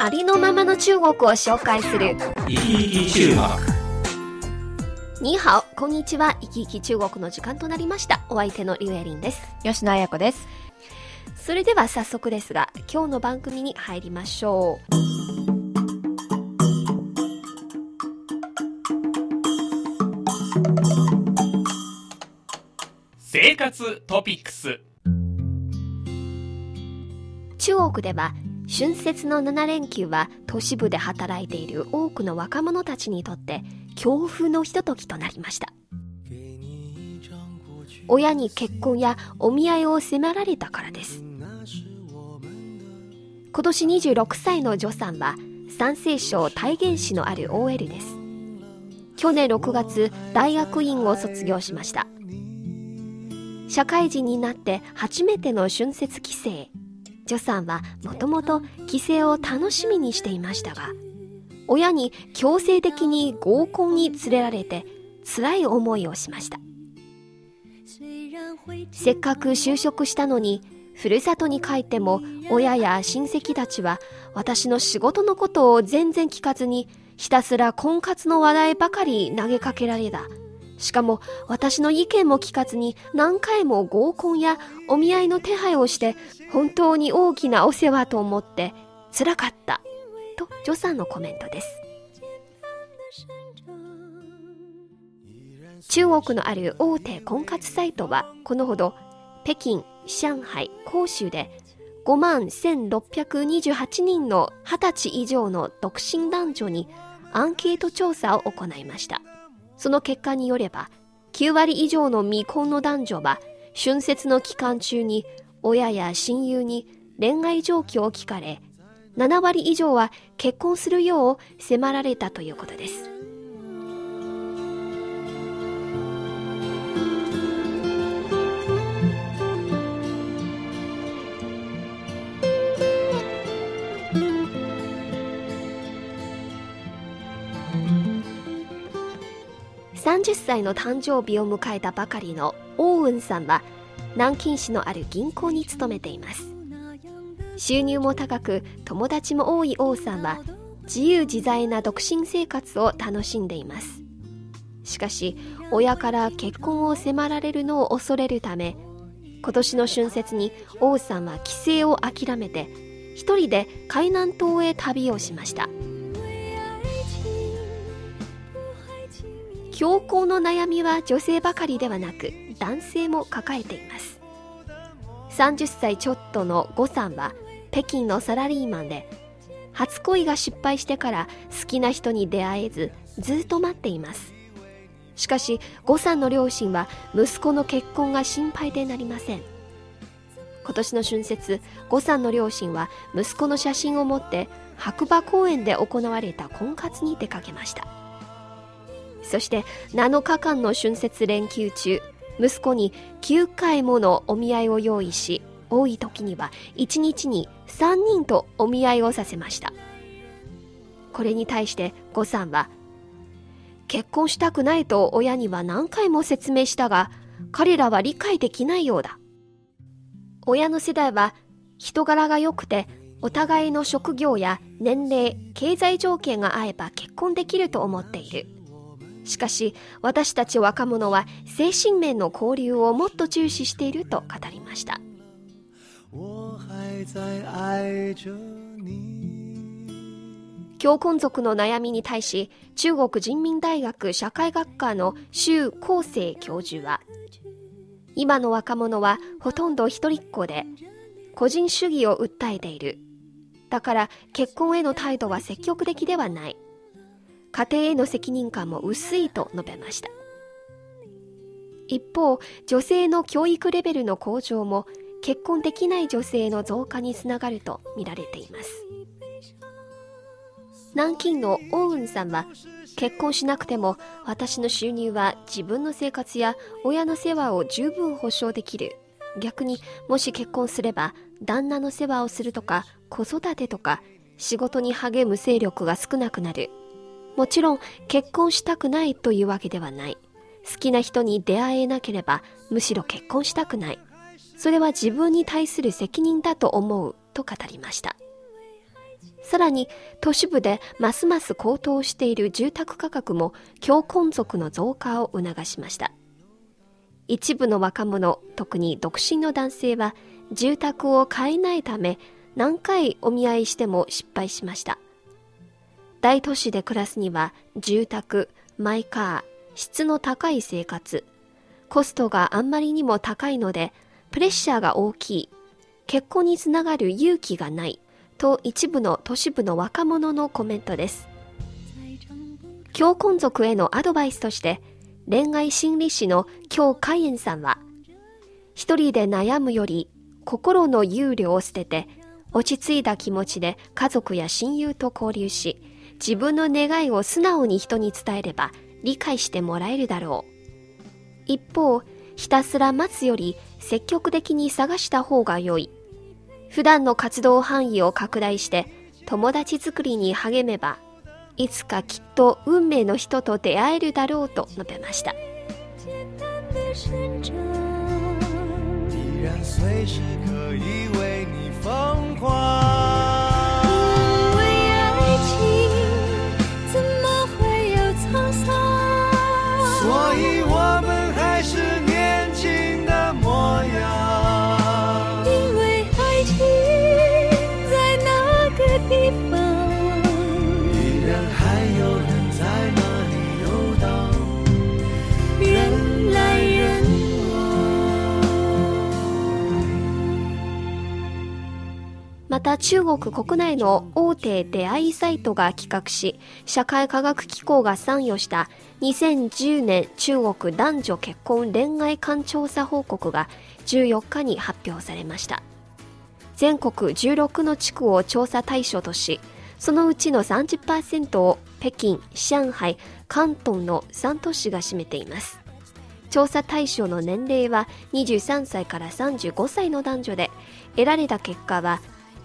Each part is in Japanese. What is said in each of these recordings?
ありのままの中国を紹介する。生き生きこんにちは。生き生き中国の時間となりました。お相手のリュウエリンです。吉野彩子です。それでは早速ですが、今日の番組に入りましょう。生活トピックス中国では春節の7連休は都市部で働いている多くの若者たちにとって恐怖のひとときとなりました。親に結婚やお見合いを迫られたからです。今年26歳の女さんは山西省太原市のある OL です。去年6月大学院を卒業しました。社会人になって初めての春節帰省。ジョさんはもともと帰省を楽しみにしていましたが親に強制的に合コンに連れられて辛い思いをしました。せっかく就職したのにふるさとに帰っても親や親戚たちは私の仕事のことを全然聞かずにひたすら婚活の話題ばかり投げかけられた。しかも私の意見も聞かずに何回も合コンやお見合いの手配をして本当に大きなお世話と思って辛かったとジョさんのコメントです。中国のある大手婚活サイトはこのほど北京、上海、広州で5万1628人の20歳以上の独身男女にアンケート調査を行いました。その結果によれば、9割以上の未婚の男女は、春節の期間中に親や親友に恋愛状況を聞かれ、7割以上は結婚するよう迫られたということです。30歳の誕生日を迎えたばかりのオーウンさんは南京市のある銀行に勤めています。収入も高く友達も多い王さんは自由自在な独身生活を楽しんでいます。しかし親から結婚を迫られるのを恐れるため今年の春節に王さんは帰省を諦めて一人で海南島へ旅をしました。強行の悩みは女性ばかりではなく男性も抱えています。30歳ちょっとの呉さんは北京のサラリーマンで初恋が失敗してから好きな人に出会えずずっと待っています。しかし呉さんの両親は息子の結婚が心配でなりません。今年の春節呉さんの両親は息子の写真を持って白馬公園で行われた婚活に出かけました。そして7日間の春節連休中、息子に9回ものお見合いを用意し、多い時には1日に3人とお見合いをさせました。これに対して呉さんは、結婚したくないと親には何回も説明したが、彼らは理解できないようだ。親の世代は人柄が良くて、お互いの職業や年齢、経済条件が合えば結婚できると思っている。しかし私たち若者は精神面の交流をもっと重視していると語りました。強婚族の悩みに対し中国人民大学社会学科の周康生教授は今の若者はほとんど一人っ子で個人主義を訴えている。だから結婚への態度は積極的ではない。家庭への責任感も薄いと述べました。一方女性の教育レベルの向上も結婚できない女性の増加につながると見られています。南京のオウンさんは結婚しなくても私の収入は自分の生活や親の世話を十分保証できる。逆にもし結婚すれば旦那の世話をするとか子育てとか仕事に励む勢力が少なくなる。もちろん結婚したくないというわけではない。好きな人に出会えなければむしろ結婚したくない。それは自分に対する責任だと思うと語りました。さらに都市部でますます高騰している住宅価格も強婚族の増加を促しました。一部の若者特に独身の男性は住宅を買えないため何回お見合いしても失敗しました。大都市で暮らすには住宅マイカー質の高い生活コストがあんまりにも高いのでプレッシャーが大きい結婚につながる勇気がないと一部の都市部の若者のコメントです。強婚族へのアドバイスとして恋愛心理師の京海燕さんは一人で悩むより心の憂慮を捨てて落ち着いた気持ちで家族や親友と交流し自分の願いを素直に人に伝えれば理解してもらえるだろう。一方ひたすら待つより積極的に探した方が良い。普段の活動範囲を拡大して友達作りに励めばいつかきっと運命の人と出会えるだろうと述べました。依然随时可以为你疯狂。また中国国内の大手出会いサイトが企画し、社会科学機構が参与した2010年中国男女結婚恋愛観調査報告が14日に発表されました。全国16の地区を調査対象とし、そのうちの30%を北京、上海、広東の3都市が占めています。調査対象の年齢は23歳から35歳の男女で、得られた結果は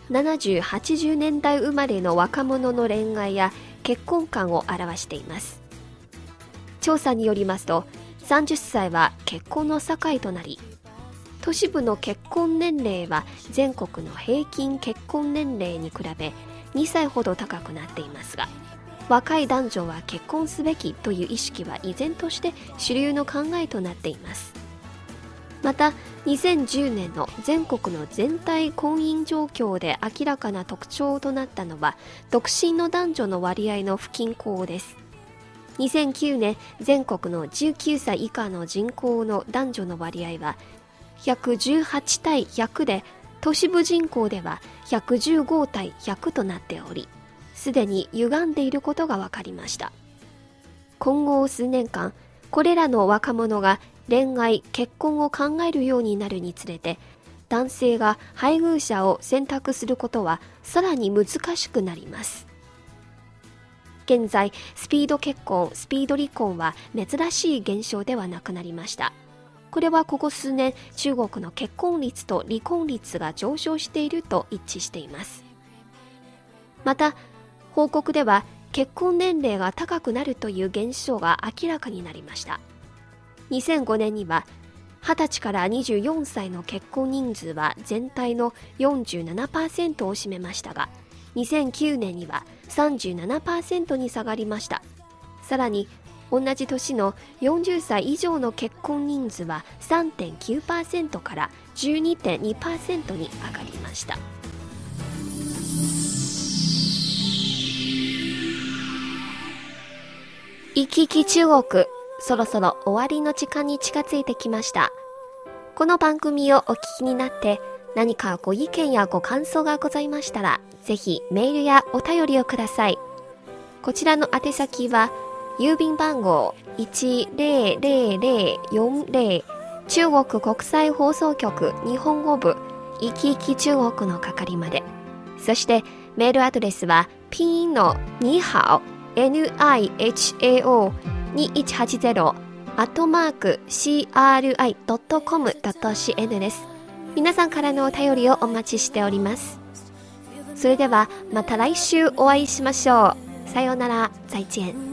70、80年代生まれの若者の恋愛や結婚観を表しています。調査によりますと、30歳は結婚の境となり、都市部の結婚年齢は全国の平均結婚年齢に比べ2歳ほど高くなっていますが、若い男女は結婚すべきという意識は依然として主流の考えとなっています。また2010年の全国の全体婚姻状況で明らかな特徴となったのは独身の男女の割合の不均衡です。2009年全国の19歳以下の人口の男女の割合は118対100で都市部人口では115対100となっておりすでに歪んでいることが分かりました。今後数年間これらの若者が恋愛結婚を考えるようになるにつれて男性が配偶者を選択することはさらに難しくなります。現在スピード結婚スピード離婚は珍しい現象ではなくなりました。これはここ数年中国の結婚率と離婚率が上昇していると一致しています。また報告では結婚年齢が高くなるという現象が明らかになりました。2005年には20歳から24歳の結婚人数は全体の47%を占めましたが2009年には37%に下がりました。さらに同じ年の40歳以上の結婚人数は3.9%から12.2%に上がりました。行き来中国。そろそろ終わりの時間に近づいてきました。この番組をお聞きになって何かご意見やご感想がございましたら、ぜひメールやお便りをください。こちらの宛先は、郵便番号10040中国国際放送局日本語部、いきいき中国の係まで。そして、メールアドレスはピンのにはお2180アットマーク cri.com.cn です。皆さんからのお便りをお待ちしております。それではまた来週お会いしましょう。さようなら、再见。